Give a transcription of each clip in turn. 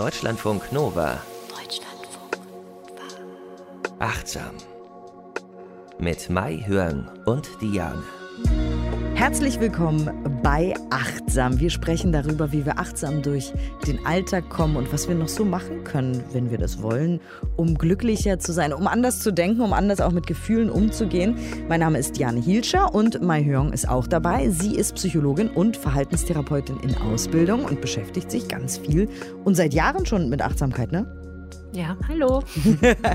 Deutschlandfunk Nova. Deutschlandfunk Nova. Achtsam. Mit Mai Hörn und Diane. Herzlich willkommen bei Achtsam. Wir sprechen darüber, wie wir achtsam durch den Alltag kommen und was wir noch so machen können, wenn wir das wollen, um glücklicher zu sein, um anders zu denken, um anders auch mit Gefühlen umzugehen. Mein Name ist Diane Hielscher und Mai Hyong ist auch dabei. Sie ist Psychologin und Verhaltenstherapeutin in Ausbildung und beschäftigt sich ganz viel und seit Jahren schon mit Achtsamkeit, ne? Ja, hallo.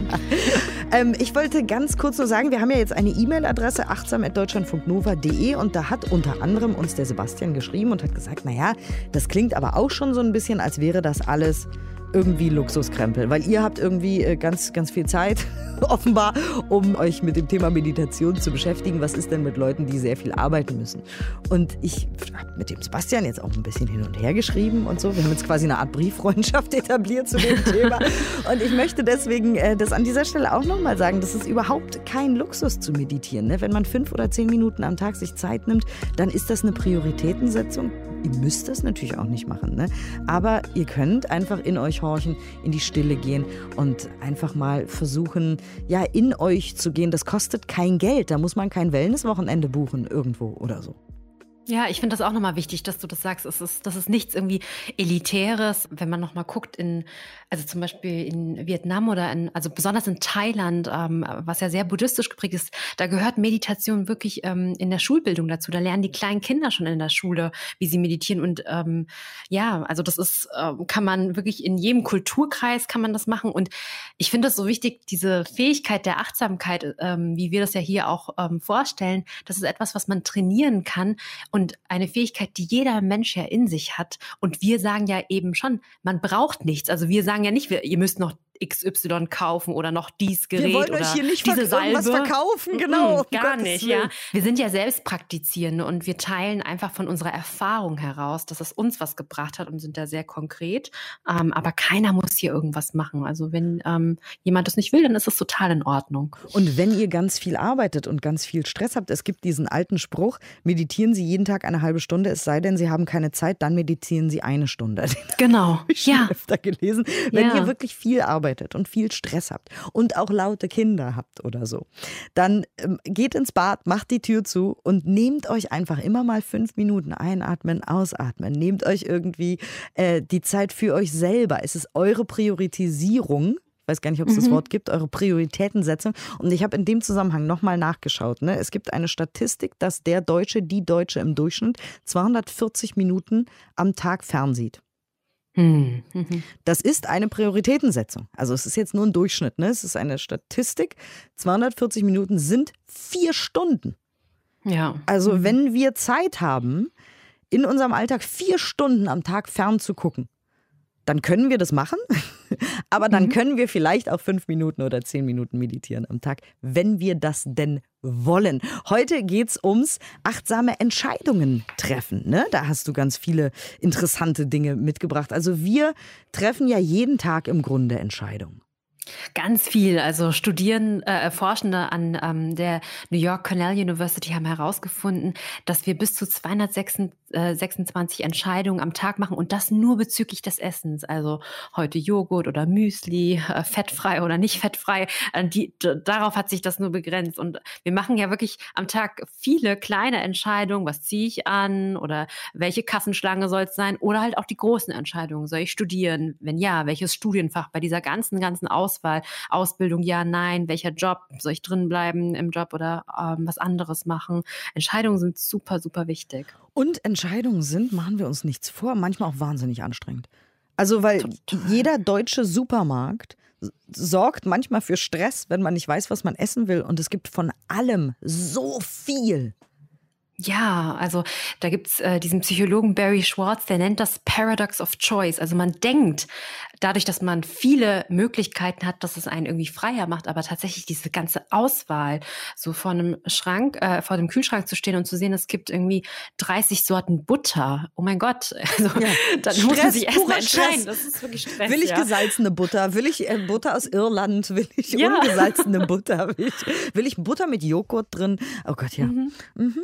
ähm, ich wollte ganz kurz nur sagen, wir haben ja jetzt eine E-Mail-Adresse achtsam.deutschlandfunknova.de und da hat unter anderem uns der Sebastian geschrieben und hat gesagt, naja, das klingt aber auch schon so ein bisschen, als wäre das alles irgendwie Luxuskrempel, weil ihr habt irgendwie äh, ganz, ganz viel Zeit, offenbar, um euch mit dem Thema Meditation zu beschäftigen. Was ist denn mit Leuten, die sehr viel arbeiten müssen? Und ich habe mit dem Sebastian jetzt auch ein bisschen hin und her geschrieben und so. Wir haben jetzt quasi eine Art Brieffreundschaft etabliert zu dem Thema. Und ich möchte deswegen äh, das an dieser Stelle auch nochmal sagen, das ist überhaupt kein Luxus zu meditieren. Ne? Wenn man fünf oder zehn Minuten am Tag sich Zeit nimmt, dann ist das eine Prioritätensetzung. Ihr müsst das natürlich auch nicht machen, ne? aber ihr könnt einfach in euch horchen, in die Stille gehen und einfach mal versuchen, ja, in euch zu gehen. Das kostet kein Geld. Da muss man kein Wellnesswochenende buchen irgendwo oder so. Ja, ich finde das auch nochmal wichtig, dass du das sagst. Es ist, das ist nichts irgendwie Elitäres. Wenn man nochmal guckt in, also zum Beispiel in Vietnam oder in, also besonders in Thailand, ähm, was ja sehr buddhistisch geprägt ist, da gehört Meditation wirklich ähm, in der Schulbildung dazu. Da lernen die kleinen Kinder schon in der Schule, wie sie meditieren. Und ähm, ja, also das ist, äh, kann man wirklich in jedem Kulturkreis kann man das machen. Und ich finde es so wichtig, diese Fähigkeit der Achtsamkeit, ähm, wie wir das ja hier auch ähm, vorstellen, das ist etwas, was man trainieren kann und eine Fähigkeit, die jeder Mensch ja in sich hat. Und wir sagen ja eben schon, man braucht nichts. Also wir sagen ja nicht, wir, ihr müsst noch XY kaufen oder noch dies Gerät Wir wollen oder euch hier nicht diese Salbe. verkaufen, genau. Mhm, gar nicht, ja. Wir sind ja selbst Praktizierende und wir teilen einfach von unserer Erfahrung heraus, dass es uns was gebracht hat und sind da sehr konkret. Ähm, aber keiner muss hier irgendwas machen. Also wenn ähm, jemand das nicht will, dann ist es total in Ordnung. Und wenn ihr ganz viel arbeitet und ganz viel Stress habt, es gibt diesen alten Spruch, meditieren Sie jeden Tag eine halbe Stunde, es sei denn, Sie haben keine Zeit, dann meditieren Sie eine Stunde. Genau. ich schon ja. öfter gelesen. Wenn ja. ihr wirklich viel arbeitet, arbeitet und viel Stress habt und auch laute Kinder habt oder so, dann ähm, geht ins Bad, macht die Tür zu und nehmt euch einfach immer mal fünf Minuten einatmen, ausatmen. Nehmt euch irgendwie äh, die Zeit für euch selber. Es ist eure Priorisierung, ich weiß gar nicht, ob es mhm. das Wort gibt, eure Prioritätensetzung. Und ich habe in dem Zusammenhang nochmal nachgeschaut. Ne? Es gibt eine Statistik, dass der Deutsche, die Deutsche im Durchschnitt 240 Minuten am Tag fernsieht. Hm. Mhm. Das ist eine Prioritätensetzung. Also es ist jetzt nur ein Durchschnitt, ne? Es ist eine Statistik. 240 Minuten sind vier Stunden. Ja. Also mhm. wenn wir Zeit haben, in unserem Alltag vier Stunden am Tag fern zu gucken, dann können wir das machen. Aber dann mhm. können wir vielleicht auch fünf Minuten oder zehn Minuten meditieren am Tag, wenn wir das denn wollen. Heute geht es ums achtsame Entscheidungen treffen. Ne? Da hast du ganz viele interessante Dinge mitgebracht. Also wir treffen ja jeden Tag im Grunde Entscheidungen. Ganz viel. Also Studieren, äh, Forschende an ähm, der New York Cornell University haben herausgefunden, dass wir bis zu 226 Entscheidungen am Tag machen und das nur bezüglich des Essens. Also heute Joghurt oder Müsli, äh, fettfrei oder nicht fettfrei. Äh, die, darauf hat sich das nur begrenzt. Und wir machen ja wirklich am Tag viele kleine Entscheidungen. Was ziehe ich an oder welche Kassenschlange soll es sein? Oder halt auch die großen Entscheidungen. Soll ich studieren? Wenn ja, welches Studienfach bei dieser ganzen, ganzen Aus Auswahl. Ausbildung, ja, nein, welcher Job, soll ich drin bleiben im Job oder ähm, was anderes machen? Entscheidungen sind super, super wichtig. Und Entscheidungen sind, machen wir uns nichts vor, manchmal auch wahnsinnig anstrengend. Also, weil jeder deutsche Supermarkt sorgt manchmal für Stress, wenn man nicht weiß, was man essen will. Und es gibt von allem so viel. Ja, also da gibt's äh, diesen Psychologen Barry Schwartz, der nennt das Paradox of Choice. Also man denkt, dadurch, dass man viele Möglichkeiten hat, dass es einen irgendwie freier macht, aber tatsächlich diese ganze Auswahl, so vor einem Schrank, äh, vor dem Kühlschrank zu stehen und zu sehen, es gibt irgendwie 30 Sorten Butter. Oh mein Gott, also ja. dann Stress, muss man sich erstmal entscheiden. Das ist wirklich Stress. Will ich ja. gesalzene Butter? Will ich äh, Butter aus Irland? Will ich ja. ungesalzene Butter? Will ich, will ich Butter mit Joghurt drin? Oh Gott, ja. Mhm. Mhm.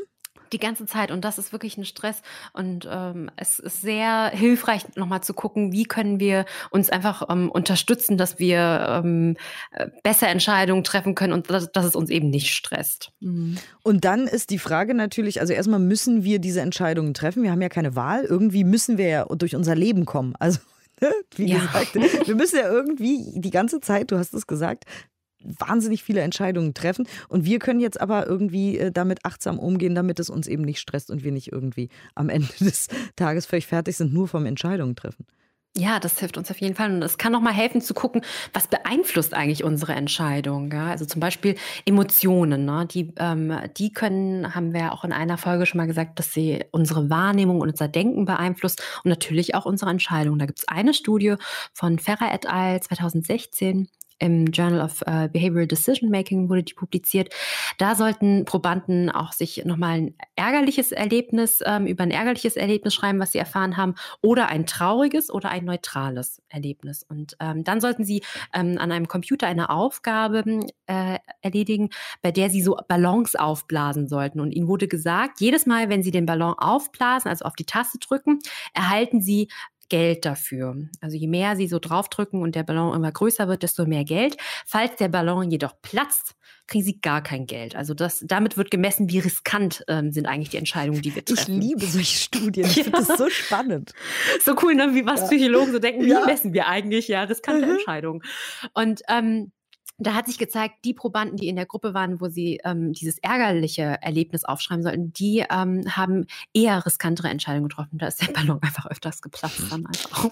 Die ganze Zeit. Und das ist wirklich ein Stress. Und ähm, es ist sehr hilfreich, nochmal zu gucken, wie können wir uns einfach ähm, unterstützen, dass wir ähm, äh, besser Entscheidungen treffen können und dass, dass es uns eben nicht stresst. Mhm. Und dann ist die Frage natürlich, also erstmal müssen wir diese Entscheidungen treffen. Wir haben ja keine Wahl. Irgendwie müssen wir ja durch unser Leben kommen. Also wie ja. gesagt, wir müssen ja irgendwie die ganze Zeit, du hast es gesagt, wahnsinnig viele Entscheidungen treffen. Und wir können jetzt aber irgendwie äh, damit achtsam umgehen, damit es uns eben nicht stresst und wir nicht irgendwie am Ende des Tages völlig fertig sind, nur vom Entscheidungen treffen. Ja, das hilft uns auf jeden Fall. Und es kann auch mal helfen zu gucken, was beeinflusst eigentlich unsere Entscheidung. Ja? Also zum Beispiel Emotionen. Ne? Die, ähm, die können, haben wir auch in einer Folge schon mal gesagt, dass sie unsere Wahrnehmung und unser Denken beeinflusst und natürlich auch unsere Entscheidung. Da gibt es eine Studie von Ferrer et al. 2016 im Journal of uh, Behavioral Decision Making wurde die publiziert. Da sollten Probanden auch sich nochmal ein ärgerliches Erlebnis, ähm, über ein ärgerliches Erlebnis schreiben, was sie erfahren haben, oder ein trauriges oder ein neutrales Erlebnis. Und ähm, dann sollten sie ähm, an einem Computer eine Aufgabe äh, erledigen, bei der sie so Ballons aufblasen sollten. Und ihnen wurde gesagt, jedes Mal, wenn sie den Ballon aufblasen, also auf die Taste drücken, erhalten sie Geld dafür. Also je mehr sie so draufdrücken und der Ballon immer größer wird, desto mehr Geld. Falls der Ballon jedoch platzt, kriegen sie gar kein Geld. Also das, damit wird gemessen, wie riskant ähm, sind eigentlich die Entscheidungen, die wir treffen. Ich liebe solche Studien. Ich ja. finde das so spannend. So cool, ne? wie was ja. Psychologen so denken, wie ja. messen wir eigentlich ja riskante mhm. Entscheidungen. Und ähm, da hat sich gezeigt, die Probanden, die in der Gruppe waren, wo sie ähm, dieses ärgerliche Erlebnis aufschreiben sollten, die ähm, haben eher riskantere Entscheidungen getroffen. Da ist der Ballon einfach öfters geplatzt dann einfach.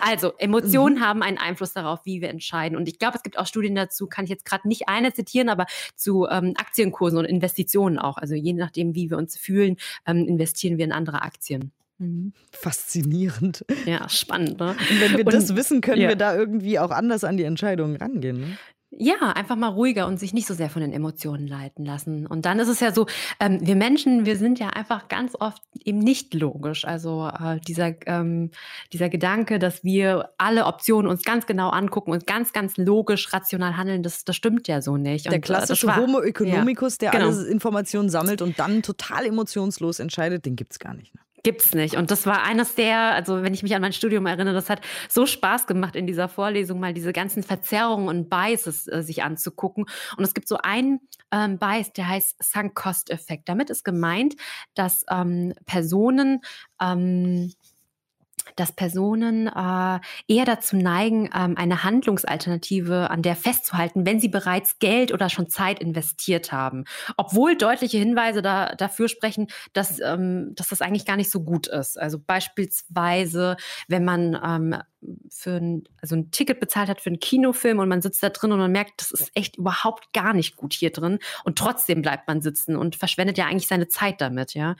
also Emotionen mhm. haben einen Einfluss darauf, wie wir entscheiden. Und ich glaube, es gibt auch Studien dazu, kann ich jetzt gerade nicht eine zitieren, aber zu ähm, Aktienkursen und Investitionen auch. Also je nachdem, wie wir uns fühlen, ähm, investieren wir in andere Aktien. Mhm. Faszinierend. Ja, spannend. Ne? Und wenn wir und, das wissen, können ja. wir da irgendwie auch anders an die Entscheidungen rangehen. Ne? Ja, einfach mal ruhiger und sich nicht so sehr von den Emotionen leiten lassen. Und dann ist es ja so, ähm, wir Menschen, wir sind ja einfach ganz oft eben nicht logisch. Also äh, dieser, ähm, dieser Gedanke, dass wir alle Optionen uns ganz genau angucken und ganz, ganz logisch, rational handeln, das, das stimmt ja so nicht. Der und, äh, klassische war, Homo economicus, ja, der genau. alle Informationen sammelt und dann total emotionslos entscheidet, den gibt es gar nicht. Ne? Gibt's nicht. Und das war eines der, also wenn ich mich an mein Studium erinnere, das hat so Spaß gemacht in dieser Vorlesung, mal diese ganzen Verzerrungen und Biases äh, sich anzugucken. Und es gibt so einen ähm, Bias, der heißt Sunk-Cost-Effekt. Damit ist gemeint, dass ähm, Personen ähm, dass Personen äh, eher dazu neigen, ähm, eine Handlungsalternative an der festzuhalten, wenn sie bereits Geld oder schon Zeit investiert haben. Obwohl deutliche Hinweise da, dafür sprechen, dass, ähm, dass das eigentlich gar nicht so gut ist. Also beispielsweise, wenn man ähm, für ein, also ein Ticket bezahlt hat für einen Kinofilm und man sitzt da drin und man merkt, das ist echt überhaupt gar nicht gut hier drin und trotzdem bleibt man sitzen und verschwendet ja eigentlich seine Zeit damit, ja.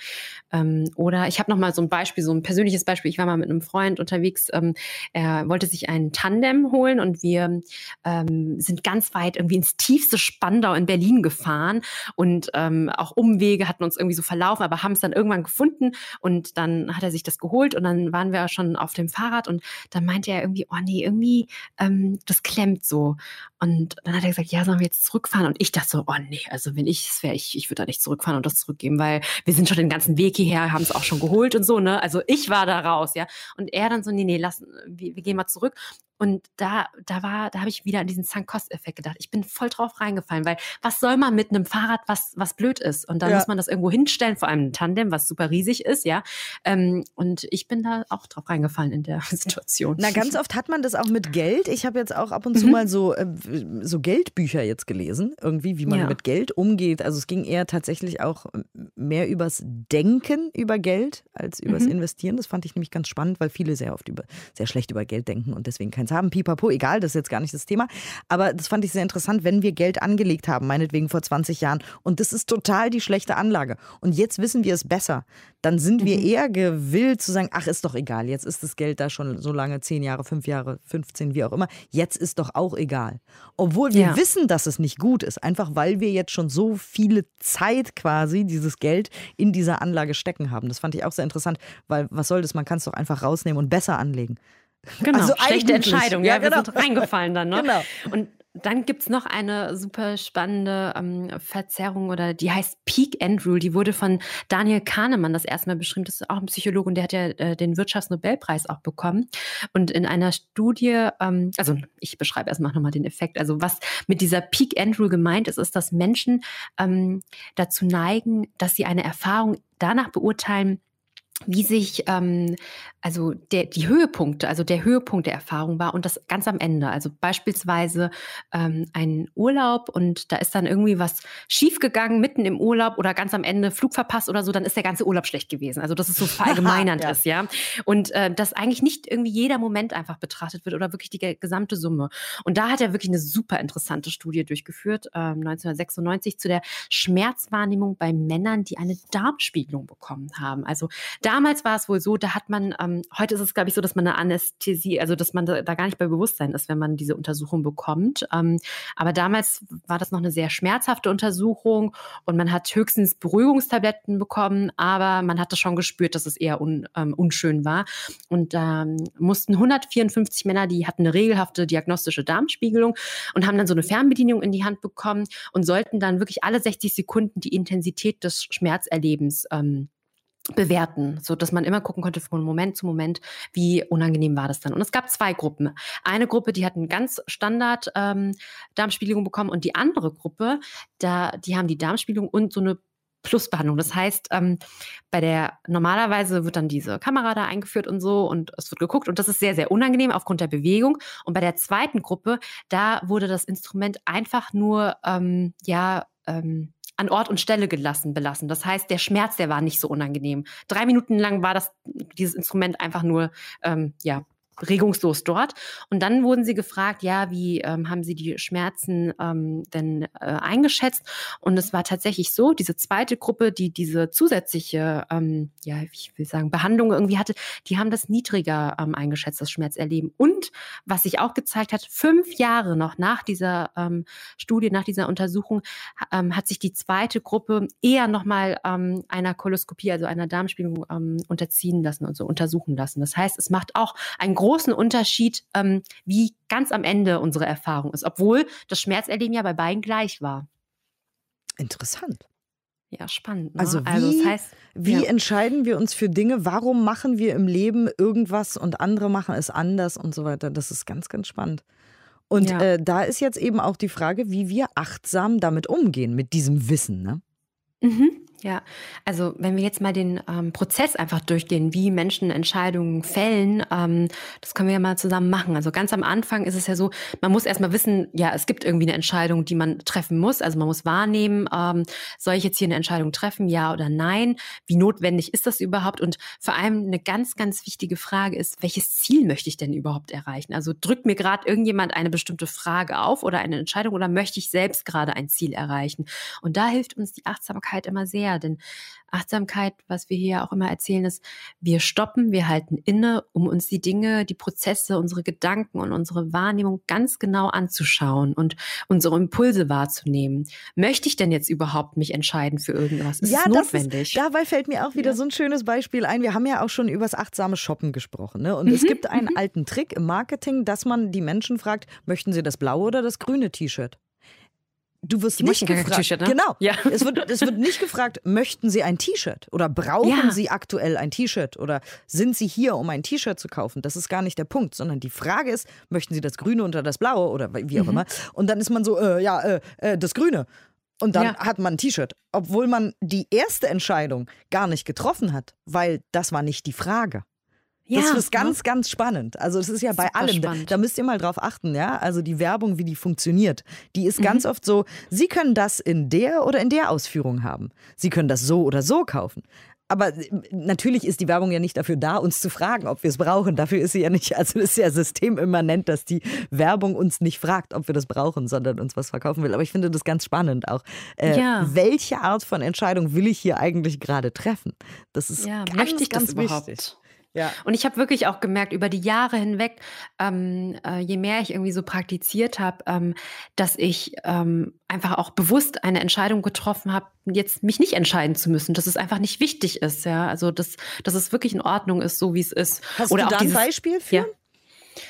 Ähm, oder ich habe noch mal so ein Beispiel, so ein persönliches Beispiel. Ich war mal mit einem Freund unterwegs, ähm, er wollte sich einen Tandem holen und wir ähm, sind ganz weit irgendwie ins tiefste Spandau in Berlin gefahren und ähm, auch Umwege hatten uns irgendwie so verlaufen, aber haben es dann irgendwann gefunden und dann hat er sich das geholt und dann waren wir schon auf dem Fahrrad und dann meinte er irgendwie, oh nee, irgendwie, ähm, das klemmt so. Und dann hat er gesagt, ja, sollen wir jetzt zurückfahren? Und ich dachte so, oh nee, also wenn ich es wäre, ich, ich würde da nicht zurückfahren und das zurückgeben, weil wir sind schon den ganzen Weg hierher, haben es auch schon geholt und so, ne? Also ich war da raus, ja. Und er dann so, nee, nee, lass, wir, wir gehen mal zurück. Und da, da war, da habe ich wieder an diesen Sunk-Cost-Effekt gedacht. Ich bin voll drauf reingefallen, weil was soll man mit einem Fahrrad, was, was blöd ist? Und dann ja. muss man das irgendwo hinstellen, vor allem ein Tandem, was super riesig ist, ja. Ähm, und ich bin da auch drauf reingefallen in der Situation. Na, ganz oft hat man das auch mit Geld. Ich habe jetzt auch ab und zu mhm. mal so, äh, so Geldbücher jetzt gelesen, irgendwie, wie man ja. mit Geld umgeht. Also es ging eher tatsächlich auch mehr übers Denken über Geld als übers mhm. Investieren. Das fand ich nämlich ganz spannend, weil viele sehr oft über, sehr schlecht über Geld denken und deswegen kein keins haben, pipapo, egal, das ist jetzt gar nicht das Thema. Aber das fand ich sehr interessant, wenn wir Geld angelegt haben, meinetwegen vor 20 Jahren, und das ist total die schlechte Anlage. Und jetzt wissen wir es besser, dann sind wir mhm. eher gewillt zu sagen, ach, ist doch egal, jetzt ist das Geld da schon so lange, 10 Jahre, 5 Jahre, 15, wie auch immer, jetzt ist doch auch egal. Obwohl wir ja. wissen, dass es nicht gut ist, einfach weil wir jetzt schon so viele Zeit quasi dieses Geld in dieser Anlage stecken haben. Das fand ich auch sehr interessant, weil was soll das, man kann es doch einfach rausnehmen und besser anlegen. Genau, also schlechte Entscheidung. Ja, ja genau. wir sind reingefallen dann. Ne? Genau. Und dann gibt es noch eine super spannende ähm, Verzerrung oder die heißt Peak End Rule. Die wurde von Daniel Kahnemann das erste Mal beschrieben. Das ist auch ein Psychologe und der hat ja äh, den Wirtschaftsnobelpreis auch bekommen. Und in einer Studie, ähm, also ich beschreibe erstmal nochmal den Effekt. Also was mit dieser Peak End Rule gemeint ist, ist, dass Menschen ähm, dazu neigen, dass sie eine Erfahrung danach beurteilen, wie sich ähm, also der, die Höhepunkte, also der Höhepunkt der Erfahrung war und das ganz am Ende. Also beispielsweise ähm, ein Urlaub und da ist dann irgendwie was schiefgegangen mitten im Urlaub oder ganz am Ende Flug verpasst oder so, dann ist der ganze Urlaub schlecht gewesen. Also dass es so verallgemeinernd ja. ist, ja. Und äh, dass eigentlich nicht irgendwie jeder Moment einfach betrachtet wird oder wirklich die gesamte Summe. Und da hat er wirklich eine super interessante Studie durchgeführt, ähm, 1996 zu der Schmerzwahrnehmung bei Männern, die eine Darmspiegelung bekommen haben. Also damals war es wohl so, da hat man, ähm, heute ist es, glaube ich, so, dass man eine Anästhesie, also dass man da, da, gar nicht bei Bewusstsein ist, wenn man diese Untersuchung bekommt. Ähm, aber damals war das noch eine sehr schmerzhafte Untersuchung und man hat höchstens Beruhigungstabletten bekommen, aber man hatte schon gespürt, dass es eher un, ähm, unschön war. Und da ähm, mussten 154 Männer, die hatten eine regelhafte diagnostische Darmspiegelung und haben dann so eine Fernbedienung in die Hand bekommen und sollten dann wirklich alle 60 Sekunden die Intensität des Schmerzerlebens ähm, bewerten, so dass man immer gucken konnte von Moment zu Moment, wie unangenehm war das dann. Und es gab zwei Gruppen. Eine Gruppe, die hat einen ganz Standard ähm, Darmspiegelung bekommen und die andere Gruppe, da die haben die Darmspiegelung und so eine Plusbehandlung. Das heißt, ähm, bei der normalerweise wird dann diese Kamera da eingeführt und so und es wird geguckt und das ist sehr, sehr unangenehm aufgrund der Bewegung. Und bei der zweiten Gruppe, da wurde das Instrument einfach nur ähm, ja ähm, an Ort und Stelle gelassen, belassen. Das heißt, der Schmerz, der war nicht so unangenehm. Drei Minuten lang war das, dieses Instrument einfach nur, ähm, ja, regungslos dort. Und dann wurden sie gefragt, ja, wie ähm, haben sie die Schmerzen ähm, denn äh, eingeschätzt? Und es war tatsächlich so, diese zweite Gruppe, die diese zusätzliche, ähm, ja, ich will sagen, Behandlung irgendwie hatte, die haben das niedriger ähm, eingeschätzt, das Schmerzerleben. Und was sich auch gezeigt hat, fünf Jahre noch nach dieser ähm, Studie, nach dieser Untersuchung, ähm, hat sich die zweite Gruppe eher nochmal ähm, einer Koloskopie, also einer Darmspiegelung unterziehen lassen und so untersuchen lassen. Das heißt, es macht auch einen großen Unterschied, ähm, wie ganz am Ende unsere Erfahrung ist, obwohl das Schmerzerleben ja bei beiden gleich war. Interessant. Ja, spannend. Ne? Also, wie, also das heißt, wie ja. entscheiden wir uns für Dinge? Warum machen wir im Leben irgendwas und andere machen es anders und so weiter? Das ist ganz, ganz spannend. Und ja. äh, da ist jetzt eben auch die Frage, wie wir achtsam damit umgehen, mit diesem Wissen. Ne? Mhm. Ja, also wenn wir jetzt mal den ähm, Prozess einfach durchgehen, wie Menschen Entscheidungen fällen, ähm, das können wir ja mal zusammen machen. Also ganz am Anfang ist es ja so, man muss erstmal wissen, ja, es gibt irgendwie eine Entscheidung, die man treffen muss. Also man muss wahrnehmen, ähm, soll ich jetzt hier eine Entscheidung treffen, ja oder nein? Wie notwendig ist das überhaupt? Und vor allem eine ganz, ganz wichtige Frage ist, welches Ziel möchte ich denn überhaupt erreichen? Also drückt mir gerade irgendjemand eine bestimmte Frage auf oder eine Entscheidung oder möchte ich selbst gerade ein Ziel erreichen? Und da hilft uns die Achtsamkeit immer sehr denn Achtsamkeit, was wir hier auch immer erzählen, ist, wir stoppen, wir halten inne, um uns die Dinge, die Prozesse, unsere Gedanken und unsere Wahrnehmung ganz genau anzuschauen und unsere Impulse wahrzunehmen. Möchte ich denn jetzt überhaupt mich entscheiden für irgendwas? Ist ja, es notwendig? Ist, dabei fällt mir auch wieder ja. so ein schönes Beispiel ein. Wir haben ja auch schon über das achtsame Shoppen gesprochen. Ne? Und mhm. es gibt einen mhm. alten Trick im Marketing, dass man die Menschen fragt, möchten sie das blaue oder das grüne T-Shirt? Du wirst die nicht gefragt. Ne? Genau. Ja. Es, wird, es wird nicht gefragt, möchten Sie ein T-Shirt oder brauchen ja. Sie aktuell ein T-Shirt oder sind Sie hier, um ein T-Shirt zu kaufen? Das ist gar nicht der Punkt, sondern die Frage ist, möchten Sie das Grüne oder das Blaue oder wie auch mhm. immer? Und dann ist man so, äh, ja, äh, äh, das Grüne. Und dann ja. hat man ein T-Shirt, obwohl man die erste Entscheidung gar nicht getroffen hat, weil das war nicht die Frage. Ja, das ist ganz, ne? ganz spannend. Also es ist ja bei Super allem. Da, da, müsst ihr mal drauf achten, ja. Also die Werbung, wie die funktioniert, die ist mhm. ganz oft so, Sie können das in der oder in der Ausführung haben. Sie können das so oder so kaufen. Aber äh, natürlich ist die Werbung ja nicht dafür da, uns zu fragen, ob wir es brauchen. Dafür ist sie ja nicht, also ist ja systemimmanent, dass die Werbung uns nicht fragt, ob wir das brauchen, sondern uns was verkaufen will. Aber ich finde das ganz spannend auch. Äh, ja. Welche Art von Entscheidung will ich hier eigentlich gerade treffen? Das ist ja, ganz, möchte ich ganz das wichtig. Überhaupt? Ja. Und ich habe wirklich auch gemerkt, über die Jahre hinweg, ähm, äh, je mehr ich irgendwie so praktiziert habe, ähm, dass ich ähm, einfach auch bewusst eine Entscheidung getroffen habe, jetzt mich nicht entscheiden zu müssen, dass es einfach nicht wichtig ist, ja. Also dass, dass es wirklich in Ordnung ist, so wie es ist. Hast Oder du da ein Beispiel für? Ja.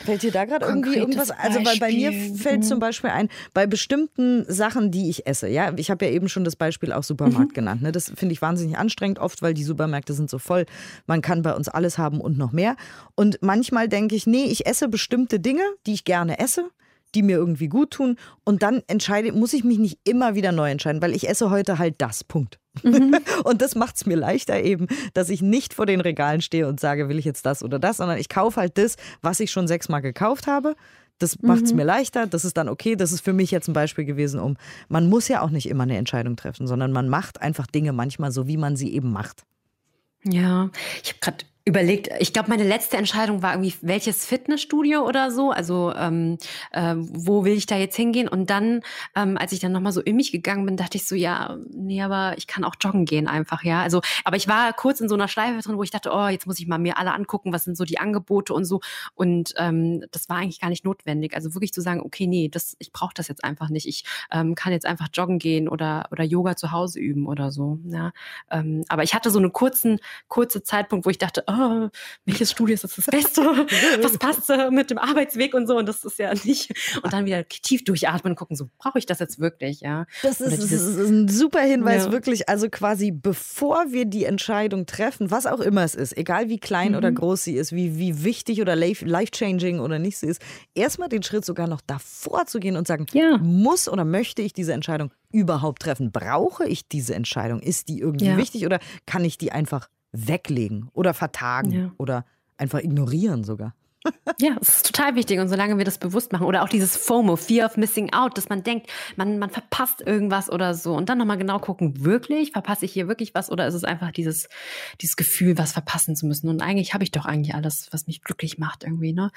Fällt dir da gerade irgendwie irgendwas? Also weil bei mir fällt zum Beispiel ein, bei bestimmten Sachen, die ich esse, ja, ich habe ja eben schon das Beispiel auch Supermarkt mhm. genannt. Ne? Das finde ich wahnsinnig anstrengend, oft, weil die Supermärkte sind so voll. Man kann bei uns alles haben und noch mehr. Und manchmal denke ich, nee, ich esse bestimmte Dinge, die ich gerne esse die mir irgendwie gut tun. Und dann entscheide, muss ich mich nicht immer wieder neu entscheiden, weil ich esse heute halt das. Punkt. Mhm. Und das macht es mir leichter eben, dass ich nicht vor den Regalen stehe und sage, will ich jetzt das oder das, sondern ich kaufe halt das, was ich schon sechsmal gekauft habe. Das macht es mhm. mir leichter, das ist dann okay. Das ist für mich jetzt ein Beispiel gewesen, um, man muss ja auch nicht immer eine Entscheidung treffen, sondern man macht einfach Dinge manchmal so, wie man sie eben macht. Ja, ich habe gerade überlegt, ich glaube, meine letzte Entscheidung war irgendwie, welches Fitnessstudio oder so, also ähm, äh, wo will ich da jetzt hingehen? Und dann, ähm, als ich dann nochmal so in mich gegangen bin, dachte ich so, ja, nee, aber ich kann auch joggen gehen einfach, ja. Also, aber ich war kurz in so einer Schleife drin, wo ich dachte, oh, jetzt muss ich mal mir alle angucken, was sind so die Angebote und so. Und ähm, das war eigentlich gar nicht notwendig. Also wirklich zu sagen, okay, nee, das, ich brauche das jetzt einfach nicht. Ich ähm, kann jetzt einfach joggen gehen oder, oder Yoga zu Hause üben oder so. Ja. Ähm, aber ich hatte so einen kurzen, kurze Zeitpunkt, wo ich dachte, oh, welches Studio ist das, das Beste? Was passt mit dem Arbeitsweg und so? Und das ist ja nicht. Und dann wieder tief durchatmen und gucken, so brauche ich das jetzt wirklich, ja? Das ist, das ist ein super Hinweis, ja. wirklich. Also quasi bevor wir die Entscheidung treffen, was auch immer es ist, egal wie klein mhm. oder groß sie ist, wie, wie wichtig oder life-changing oder nicht sie ist, erstmal den Schritt sogar noch davor zu gehen und sagen, ja. muss oder möchte ich diese Entscheidung überhaupt treffen? Brauche ich diese Entscheidung? Ist die irgendwie ja. wichtig oder kann ich die einfach weglegen oder vertagen ja. oder einfach ignorieren sogar. Ja, es ist total wichtig. Und solange wir das bewusst machen, oder auch dieses FOMO, Fear of Missing Out, dass man denkt, man, man verpasst irgendwas oder so. Und dann nochmal genau gucken, wirklich, verpasse ich hier wirklich was? Oder ist es einfach dieses, dieses Gefühl, was verpassen zu müssen? Und eigentlich habe ich doch eigentlich alles, was mich glücklich macht, irgendwie, ne?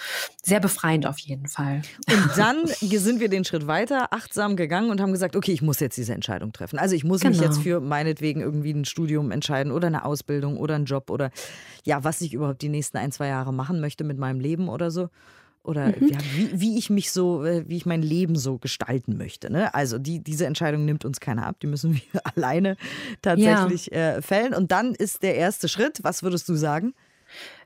Sehr befreiend auf jeden Fall. Und dann sind wir den Schritt weiter, achtsam gegangen und haben gesagt, okay, ich muss jetzt diese Entscheidung treffen. Also ich muss genau. mich jetzt für meinetwegen irgendwie ein Studium entscheiden oder eine Ausbildung oder einen Job oder ja, was ich überhaupt die nächsten ein, zwei Jahre machen möchte mit meinem Leben Leben oder so. Oder mhm. ja, wie, wie ich mich so, äh, wie ich mein Leben so gestalten möchte. Ne? Also die, diese Entscheidung nimmt uns keiner ab, die müssen wir alleine tatsächlich ja. äh, fällen. Und dann ist der erste Schritt, was würdest du sagen?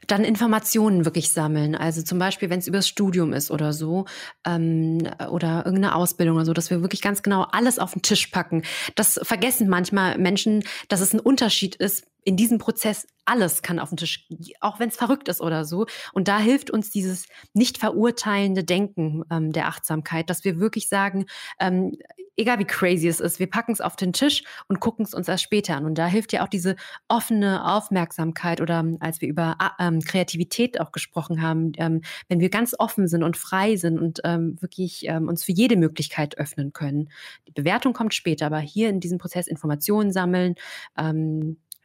Dann Informationen wirklich sammeln. Also zum Beispiel, wenn es übers Studium ist oder so, ähm, oder irgendeine Ausbildung oder so, dass wir wirklich ganz genau alles auf den Tisch packen. Das vergessen manchmal Menschen, dass es ein Unterschied ist, in diesem Prozess alles kann auf den Tisch, auch wenn es verrückt ist oder so. Und da hilft uns dieses nicht verurteilende Denken ähm, der Achtsamkeit, dass wir wirklich sagen, ähm, egal wie crazy es ist, wir packen es auf den Tisch und gucken es uns erst später an. Und da hilft ja auch diese offene Aufmerksamkeit oder ähm, als wir über ah, ähm, Kreativität auch gesprochen haben, ähm, wenn wir ganz offen sind und frei sind und ähm, wirklich uns für jede Möglichkeit öffnen können. Die Bewertung kommt später, aber hier in diesem Prozess Informationen sammeln,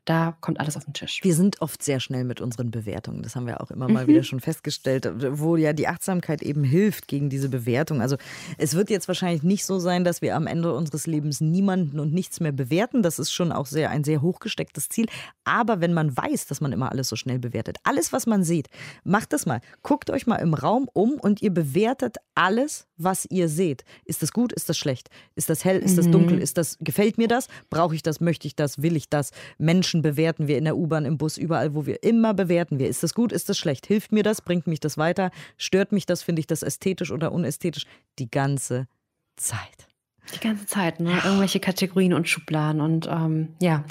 da kommt alles auf den Tisch. Wir sind oft sehr schnell mit unseren Bewertungen. Das haben wir auch immer mal mhm. wieder schon festgestellt, wo ja die Achtsamkeit eben hilft gegen diese Bewertung. Also es wird jetzt wahrscheinlich nicht so sein, dass wir am Ende unseres Lebens niemanden und nichts mehr bewerten. Das ist schon auch sehr ein sehr hochgestecktes Ziel. Aber wenn man weiß, dass man immer alles so schnell bewertet, alles, was man sieht, macht das mal. Guckt euch mal im Raum um und ihr bewertet alles, was ihr seht. Ist das gut? Ist das schlecht? Ist das hell? Ist das dunkel? Mhm. Ist das gefällt mir das? Brauche ich das? Möchte ich das? Will ich das? Menschen Menschen bewerten wir in der U-Bahn, im Bus, überall, wo wir immer bewerten wir. Ist das gut, ist das schlecht? Hilft mir das? Bringt mich das weiter? Stört mich das? Finde ich das ästhetisch oder unästhetisch? Die ganze Zeit. Die ganze Zeit, ne? Irgendwelche Kategorien und Schubladen und ähm, ja.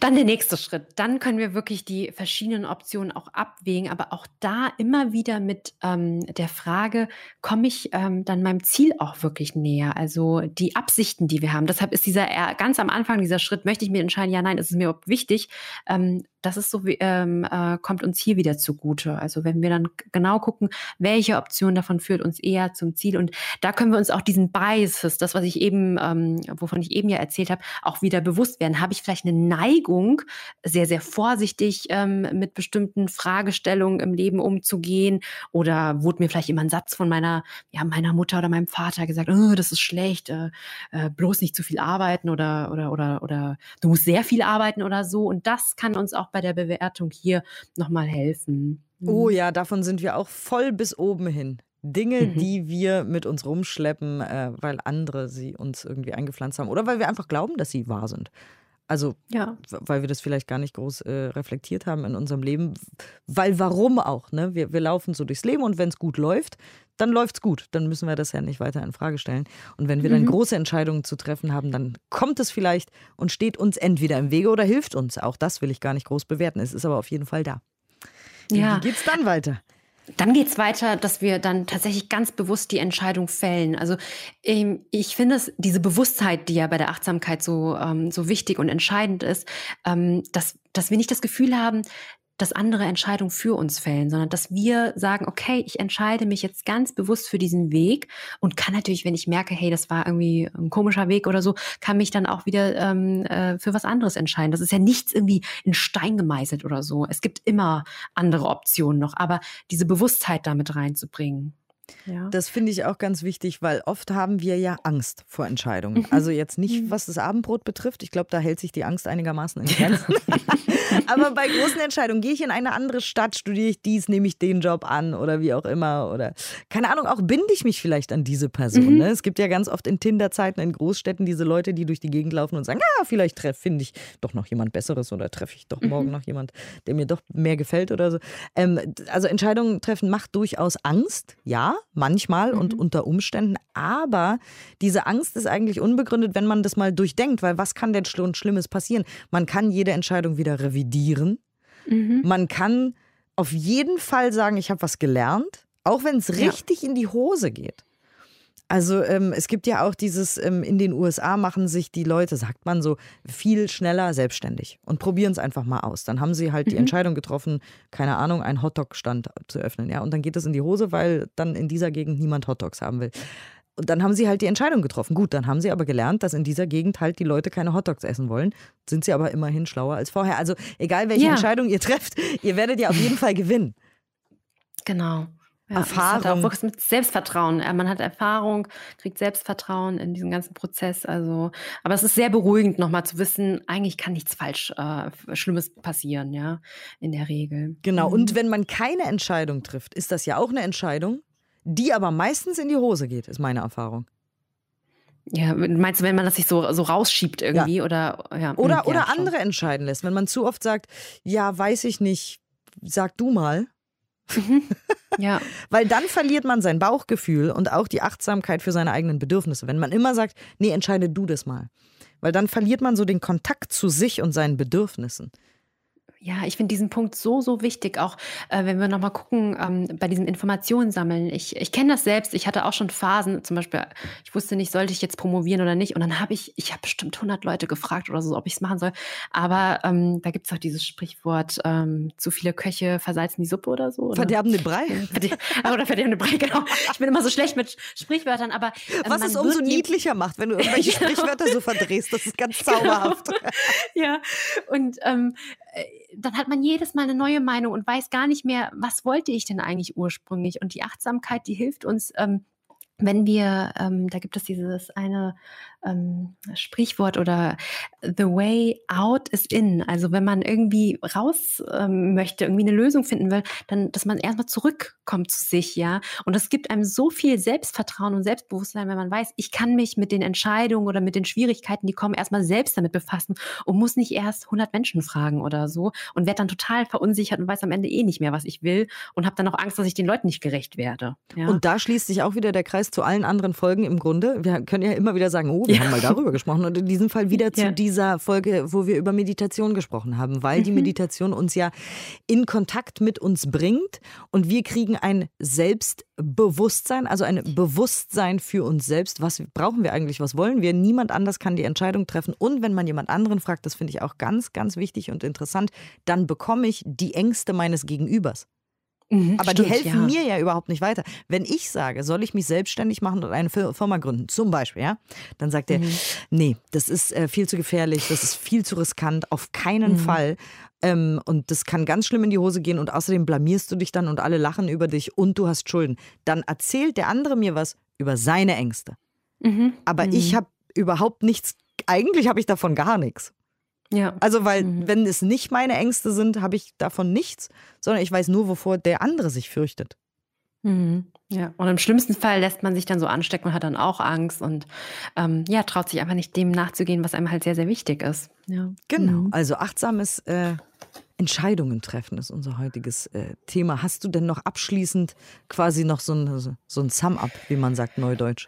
Dann der nächste Schritt. Dann können wir wirklich die verschiedenen Optionen auch abwägen, aber auch da immer wieder mit ähm, der Frage, komme ich ähm, dann meinem Ziel auch wirklich näher? Also die Absichten, die wir haben. Deshalb ist dieser ganz am Anfang dieser Schritt, möchte ich mir entscheiden, ja, nein, ist es mir überhaupt wichtig? Ähm, das ist so, ähm, äh, kommt uns hier wieder zugute. Also wenn wir dann genau gucken, welche Option davon führt uns eher zum Ziel. Und da können wir uns auch diesen Biases, das, was ich eben, ähm, wovon ich eben ja erzählt habe, auch wieder bewusst werden. Habe ich vielleicht eine Neigung, sehr, sehr vorsichtig ähm, mit bestimmten Fragestellungen im Leben umzugehen? Oder wurde mir vielleicht immer ein Satz von meiner, ja, meiner Mutter oder meinem Vater gesagt, oh, das ist schlecht, äh, äh, bloß nicht zu viel arbeiten oder, oder, oder, oder du musst sehr viel arbeiten oder so. Und das kann uns auch bei der Bewertung hier nochmal helfen. Oh mhm. ja, davon sind wir auch voll bis oben hin. Dinge, mhm. die wir mit uns rumschleppen, äh, weil andere sie uns irgendwie eingepflanzt haben oder weil wir einfach glauben, dass sie wahr sind. Also, ja. weil wir das vielleicht gar nicht groß äh, reflektiert haben in unserem Leben. Weil warum auch? Ne? Wir, wir laufen so durchs Leben und wenn es gut läuft, dann läuft es gut. Dann müssen wir das ja nicht weiter in Frage stellen. Und wenn wir dann mhm. große Entscheidungen zu treffen haben, dann kommt es vielleicht und steht uns entweder im Wege oder hilft uns. Auch das will ich gar nicht groß bewerten. Es ist aber auf jeden Fall da. Ja. Wie geht's dann weiter? Dann geht es weiter, dass wir dann tatsächlich ganz bewusst die Entscheidung fällen. Also ähm, ich finde es, diese Bewusstheit, die ja bei der Achtsamkeit so, ähm, so wichtig und entscheidend ist, ähm, dass, dass wir nicht das Gefühl haben, dass andere Entscheidungen für uns fällen, sondern dass wir sagen, okay, ich entscheide mich jetzt ganz bewusst für diesen Weg und kann natürlich, wenn ich merke, hey, das war irgendwie ein komischer Weg oder so, kann mich dann auch wieder ähm, äh, für was anderes entscheiden. Das ist ja nichts irgendwie in Stein gemeißelt oder so. Es gibt immer andere Optionen noch, aber diese Bewusstheit damit reinzubringen. Ja. Das finde ich auch ganz wichtig, weil oft haben wir ja Angst vor Entscheidungen. Mhm. Also jetzt nicht, mhm. was das Abendbrot betrifft. Ich glaube, da hält sich die Angst einigermaßen in Grenzen. Aber bei großen Entscheidungen, gehe ich in eine andere Stadt, studiere ich dies, nehme ich den Job an oder wie auch immer. Oder keine Ahnung, auch binde ich mich vielleicht an diese Person. Mhm. Ne? Es gibt ja ganz oft in Tinder-Zeiten in Großstädten diese Leute, die durch die Gegend laufen und sagen, ja, vielleicht finde ich doch noch jemand Besseres oder treffe ich doch mhm. morgen noch jemand, der mir doch mehr gefällt oder so. Ähm, also Entscheidungen treffen macht durchaus Angst, ja manchmal mhm. und unter Umständen. Aber diese Angst ist eigentlich unbegründet, wenn man das mal durchdenkt, weil was kann denn schon Schlimmes passieren? Man kann jede Entscheidung wieder revidieren. Mhm. Man kann auf jeden Fall sagen, ich habe was gelernt, auch wenn es richtig ja. in die Hose geht. Also ähm, es gibt ja auch dieses, ähm, in den USA machen sich die Leute, sagt man so, viel schneller selbstständig und probieren es einfach mal aus. Dann haben sie halt mhm. die Entscheidung getroffen, keine Ahnung, einen Hotdog-Stand zu öffnen. Ja, und dann geht es in die Hose, weil dann in dieser Gegend niemand Hotdogs haben will. Und dann haben sie halt die Entscheidung getroffen. Gut, dann haben sie aber gelernt, dass in dieser Gegend halt die Leute keine Hotdogs essen wollen. Sind sie aber immerhin schlauer als vorher. Also egal, welche ja. Entscheidung ihr trefft, ihr werdet ja auf jeden Fall gewinnen. Genau. Ja, Erfahrung. Das hat auch wirklich mit Selbstvertrauen. Man hat Erfahrung, kriegt Selbstvertrauen in diesem ganzen Prozess. Also, aber es ist sehr beruhigend, nochmal zu wissen, eigentlich kann nichts falsch, äh, Schlimmes passieren, ja, in der Regel. Genau. Mhm. Und wenn man keine Entscheidung trifft, ist das ja auch eine Entscheidung, die aber meistens in die Hose geht, ist meine Erfahrung. Ja, meinst du, wenn man das sich so, so rausschiebt irgendwie? Ja. Oder, ja, oder, hm, ja, oder andere entscheiden lässt. Wenn man zu oft sagt, ja, weiß ich nicht, sag du mal. Mhm. Ja. Weil dann verliert man sein Bauchgefühl und auch die Achtsamkeit für seine eigenen Bedürfnisse. Wenn man immer sagt, nee, entscheide du das mal. Weil dann verliert man so den Kontakt zu sich und seinen Bedürfnissen. Ja, ich finde diesen Punkt so, so wichtig, auch äh, wenn wir nochmal gucken, ähm, bei diesem Informationen sammeln. Ich, ich kenne das selbst, ich hatte auch schon Phasen, zum Beispiel, ich wusste nicht, sollte ich jetzt promovieren oder nicht. Und dann habe ich, ich habe bestimmt 100 Leute gefragt oder so, ob ich es machen soll. Aber ähm, da gibt es auch dieses Sprichwort, ähm, zu viele Köche versalzen die Suppe oder so. Oder? Verderbende Brei. oder verderbende Brei, genau. Ich bin immer so schlecht mit Sprichwörtern, aber. Äh, Was es umso niedlicher macht, wenn du irgendwelche Sprichwörter so verdrehst. Das ist ganz zauberhaft. Genau. Ja, und ähm, äh, dann hat man jedes Mal eine neue Meinung und weiß gar nicht mehr, was wollte ich denn eigentlich ursprünglich. Und die Achtsamkeit, die hilft uns, ähm, wenn wir, ähm, da gibt es dieses eine ähm, Sprichwort oder the way out is in. Also wenn man irgendwie raus ähm, möchte, irgendwie eine Lösung finden will, dann, dass man erstmal zurückkommt zu sich, ja. Und das gibt einem so viel Selbstvertrauen und Selbstbewusstsein, wenn man weiß, ich kann mich mit den Entscheidungen oder mit den Schwierigkeiten, die kommen, erstmal selbst damit befassen und muss nicht erst 100 Menschen fragen oder so und werde dann total verunsichert und weiß am Ende eh nicht mehr, was ich will und habe dann auch Angst, dass ich den Leuten nicht gerecht werde. Ja? Und da schließt sich auch wieder der Kreis zu allen anderen Folgen im Grunde. Wir können ja immer wieder sagen, oh, wir ja. haben mal darüber gesprochen und in diesem Fall wieder zu dieser Folge, wo wir über Meditation gesprochen haben, weil mhm. die Meditation uns ja in Kontakt mit uns bringt und wir kriegen ein Selbstbewusstsein, also ein Bewusstsein für uns selbst. Was brauchen wir eigentlich? Was wollen wir? Niemand anders kann die Entscheidung treffen. Und wenn man jemand anderen fragt, das finde ich auch ganz, ganz wichtig und interessant, dann bekomme ich die Ängste meines Gegenübers. Mhm, Aber stimmt, die helfen ja. mir ja überhaupt nicht weiter. Wenn ich sage, soll ich mich selbstständig machen und eine Firma gründen, zum Beispiel, ja, dann sagt er, mhm. nee, das ist äh, viel zu gefährlich, das ist viel zu riskant, auf keinen mhm. Fall. Ähm, und das kann ganz schlimm in die Hose gehen und außerdem blamierst du dich dann und alle lachen über dich und du hast Schulden. Dann erzählt der andere mir was über seine Ängste. Mhm. Aber ich mhm. habe überhaupt nichts, eigentlich habe ich davon gar nichts. Ja. Also, weil, mhm. wenn es nicht meine Ängste sind, habe ich davon nichts, sondern ich weiß nur, wovor der andere sich fürchtet. Mhm. Ja, und im schlimmsten Fall lässt man sich dann so anstecken und hat dann auch Angst und ähm, ja, traut sich einfach nicht dem nachzugehen, was einem halt sehr, sehr wichtig ist. Ja. Genau, mhm. also achtsames äh, Entscheidungen treffen ist unser heutiges äh, Thema. Hast du denn noch abschließend quasi noch so ein, so ein Sum-up, wie man sagt, neudeutsch?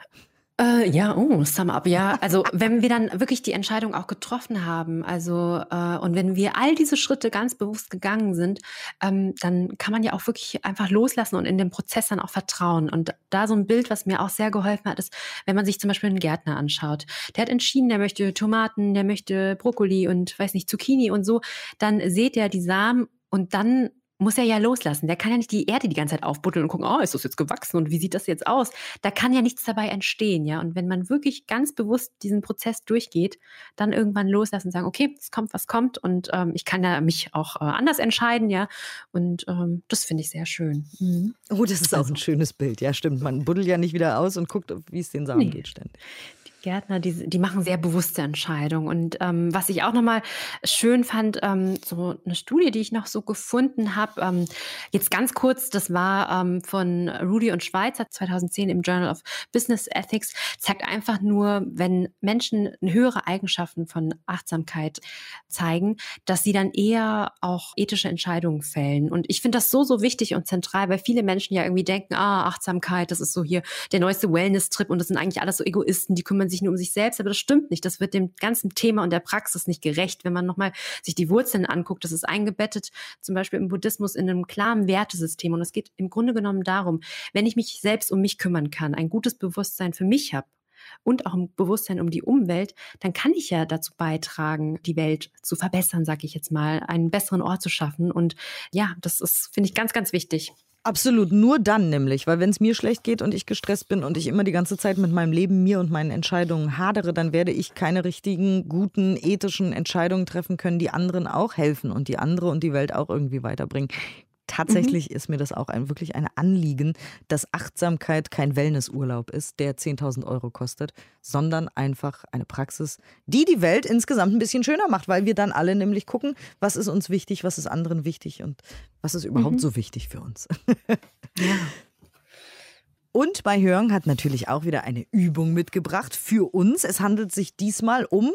Äh, ja, oh, Sum Up, ja. Also wenn wir dann wirklich die Entscheidung auch getroffen haben, also äh, und wenn wir all diese Schritte ganz bewusst gegangen sind, ähm, dann kann man ja auch wirklich einfach loslassen und in den Prozess dann auch vertrauen. Und da so ein Bild, was mir auch sehr geholfen hat, ist, wenn man sich zum Beispiel einen Gärtner anschaut. Der hat entschieden, der möchte Tomaten, der möchte Brokkoli und weiß nicht, Zucchini und so, dann seht er die Samen und dann muss er ja loslassen. Der kann ja nicht die Erde die ganze Zeit aufbuddeln und gucken, oh, ist das jetzt gewachsen und wie sieht das jetzt aus? Da kann ja nichts dabei entstehen, ja. Und wenn man wirklich ganz bewusst diesen Prozess durchgeht, dann irgendwann loslassen und sagen, okay, es kommt, was kommt und ähm, ich kann ja mich auch äh, anders entscheiden, ja. Und ähm, das finde ich sehr schön. Mhm. Oh, das ist also. auch ein schönes Bild, ja, stimmt. Man buddelt ja nicht wieder aus und guckt, wie es den Samen nee. geht ständig. Gärtner, die, die machen sehr bewusste Entscheidungen. Und ähm, was ich auch nochmal schön fand, ähm, so eine Studie, die ich noch so gefunden habe, ähm, jetzt ganz kurz, das war ähm, von Rudy und Schweizer 2010 im Journal of Business Ethics, zeigt einfach nur, wenn Menschen höhere Eigenschaften von Achtsamkeit zeigen, dass sie dann eher auch ethische Entscheidungen fällen. Und ich finde das so, so wichtig und zentral, weil viele Menschen ja irgendwie denken, ah, Achtsamkeit, das ist so hier der neueste Wellness-Trip und das sind eigentlich alles so Egoisten, die kümmern sich nur um sich selbst, aber das stimmt nicht. Das wird dem ganzen Thema und der Praxis nicht gerecht. Wenn man nochmal sich die Wurzeln anguckt, das ist eingebettet zum Beispiel im Buddhismus in einem klaren Wertesystem. Und es geht im Grunde genommen darum, wenn ich mich selbst um mich kümmern kann, ein gutes Bewusstsein für mich habe, und auch ein Bewusstsein um die Umwelt, dann kann ich ja dazu beitragen, die Welt zu verbessern, sage ich jetzt mal, einen besseren Ort zu schaffen. Und ja, das ist, finde ich, ganz, ganz wichtig. Absolut, nur dann nämlich, weil wenn es mir schlecht geht und ich gestresst bin und ich immer die ganze Zeit mit meinem Leben, mir und meinen Entscheidungen hadere, dann werde ich keine richtigen, guten, ethischen Entscheidungen treffen können, die anderen auch helfen und die andere und die Welt auch irgendwie weiterbringen tatsächlich mhm. ist mir das auch ein, wirklich ein Anliegen, dass Achtsamkeit kein Wellnessurlaub ist, der 10.000 Euro kostet, sondern einfach eine Praxis, die die Welt insgesamt ein bisschen schöner macht, weil wir dann alle nämlich gucken, was ist uns wichtig, was ist anderen wichtig und was ist überhaupt mhm. so wichtig für uns. ja. Und bei Hörn hat natürlich auch wieder eine Übung mitgebracht für uns. Es handelt sich diesmal um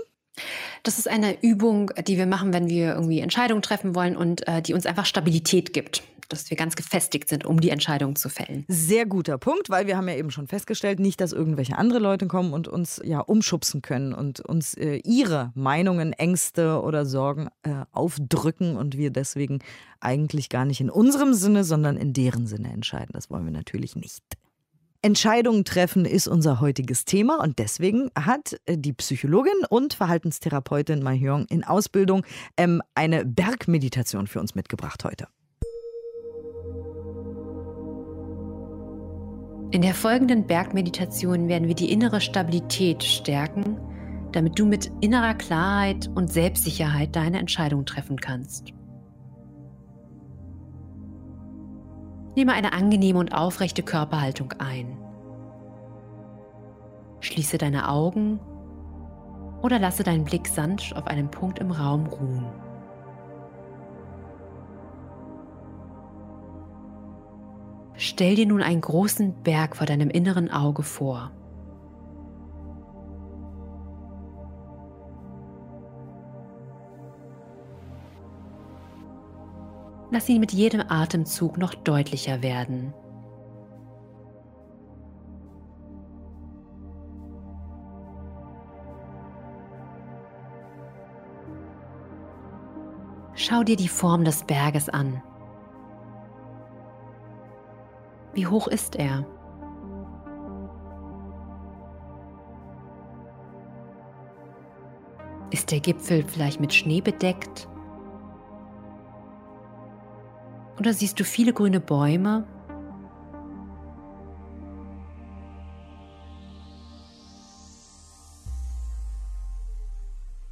das ist eine Übung, die wir machen, wenn wir irgendwie Entscheidungen treffen wollen und äh, die uns einfach Stabilität gibt dass wir ganz gefestigt sind, um die Entscheidung zu fällen. Sehr guter Punkt, weil wir haben ja eben schon festgestellt, nicht, dass irgendwelche andere Leute kommen und uns ja umschubsen können und uns äh, ihre Meinungen, Ängste oder Sorgen äh, aufdrücken und wir deswegen eigentlich gar nicht in unserem Sinne, sondern in deren Sinne entscheiden. Das wollen wir natürlich nicht. Entscheidungen treffen ist unser heutiges Thema und deswegen hat äh, die Psychologin und Verhaltenstherapeutin Mai Hyung in Ausbildung ähm, eine Bergmeditation für uns mitgebracht heute. In der folgenden Bergmeditation werden wir die innere Stabilität stärken, damit du mit innerer Klarheit und Selbstsicherheit deine Entscheidung treffen kannst. Nehme eine angenehme und aufrechte Körperhaltung ein. Schließe deine Augen oder lasse deinen Blick sanft auf einen Punkt im Raum ruhen. Stell dir nun einen großen Berg vor deinem inneren Auge vor. Lass ihn mit jedem Atemzug noch deutlicher werden. Schau dir die Form des Berges an. Wie hoch ist er? Ist der Gipfel vielleicht mit Schnee bedeckt? Oder siehst du viele grüne Bäume?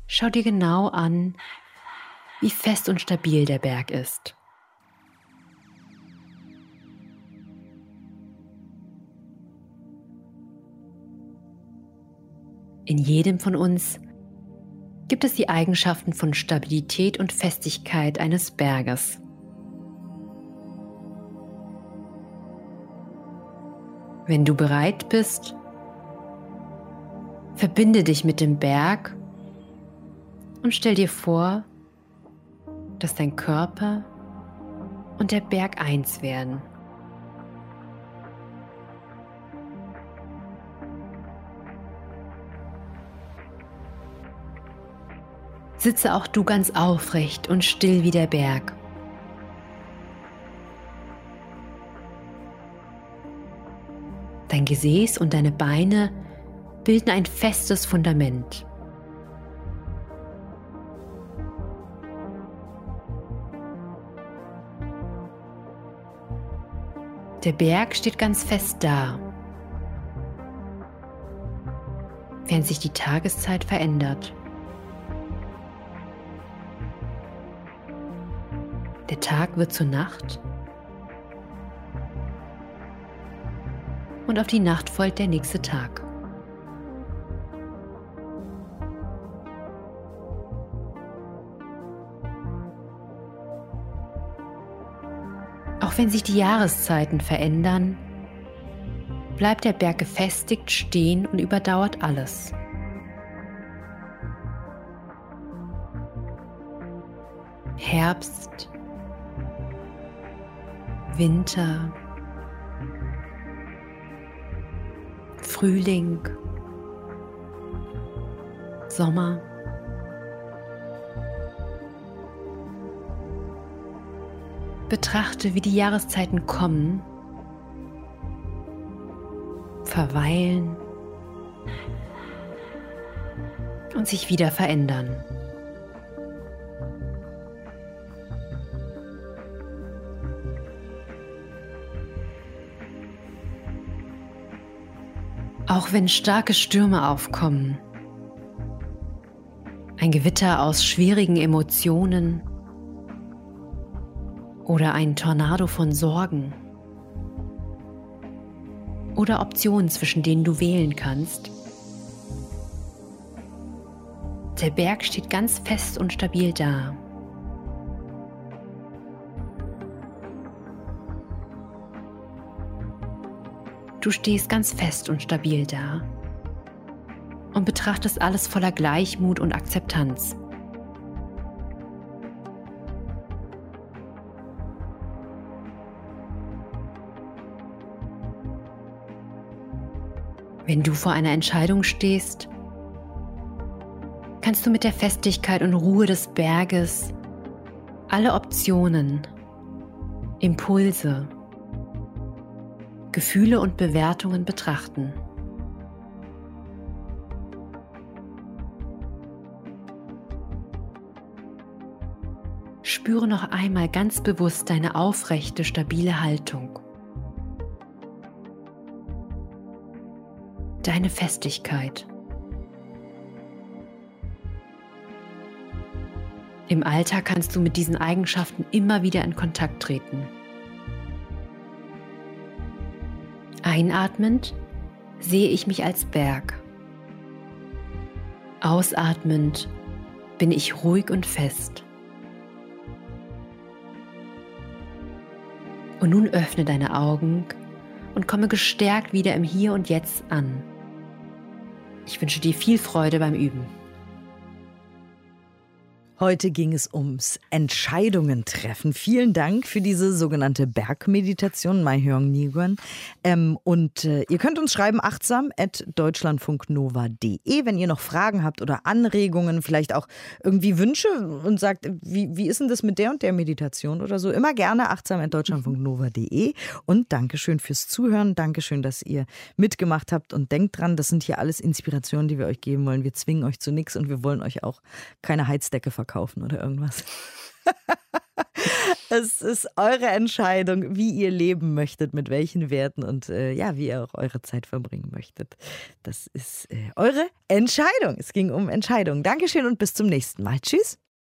Schau dir genau an, wie fest und stabil der Berg ist. In jedem von uns gibt es die Eigenschaften von Stabilität und Festigkeit eines Berges. Wenn du bereit bist, verbinde dich mit dem Berg und stell dir vor, dass dein Körper und der Berg eins werden. Sitze auch du ganz aufrecht und still wie der Berg. Dein Gesäß und deine Beine bilden ein festes Fundament. Der Berg steht ganz fest da, während sich die Tageszeit verändert. Der Tag wird zur Nacht und auf die Nacht folgt der nächste Tag. Auch wenn sich die Jahreszeiten verändern, bleibt der Berg gefestigt stehen und überdauert alles. Herbst, Winter, Frühling, Sommer. Betrachte, wie die Jahreszeiten kommen, verweilen und sich wieder verändern. Auch wenn starke Stürme aufkommen, ein Gewitter aus schwierigen Emotionen, oder ein Tornado von Sorgen oder Optionen, zwischen denen du wählen kannst. Der Berg steht ganz fest und stabil da. Du stehst ganz fest und stabil da und betrachtest alles voller Gleichmut und Akzeptanz. Wenn du vor einer Entscheidung stehst, kannst du mit der Festigkeit und Ruhe des Berges alle Optionen, Impulse, Gefühle und Bewertungen betrachten. Spüre noch einmal ganz bewusst deine aufrechte, stabile Haltung. deine Festigkeit. Im Alltag kannst du mit diesen Eigenschaften immer wieder in Kontakt treten. Einatmend sehe ich mich als Berg. Ausatmend bin ich ruhig und fest. Und nun öffne deine Augen und komme gestärkt wieder im Hier und Jetzt an. Ich wünsche dir viel Freude beim Üben. Heute ging es ums Entscheidungen treffen. Vielen Dank für diese sogenannte Bergmeditation, Mai Hyung Niguan. Ähm, und äh, ihr könnt uns schreiben, achtsam at deutschlandfunknova.de, wenn ihr noch Fragen habt oder Anregungen, vielleicht auch irgendwie Wünsche und sagt, wie, wie ist denn das mit der und der Meditation oder so. Immer gerne achtsam at deutschlandfunknova.de. Und Dankeschön fürs Zuhören. Dankeschön, dass ihr mitgemacht habt. Und denkt dran, das sind hier alles Inspirationen, die wir euch geben wollen. Wir zwingen euch zu nichts und wir wollen euch auch keine Heizdecke verkaufen kaufen oder irgendwas. es ist eure Entscheidung, wie ihr leben möchtet, mit welchen Werten und äh, ja, wie ihr auch eure Zeit verbringen möchtet. Das ist äh, eure Entscheidung. Es ging um Entscheidungen. Dankeschön und bis zum nächsten Mal. Tschüss.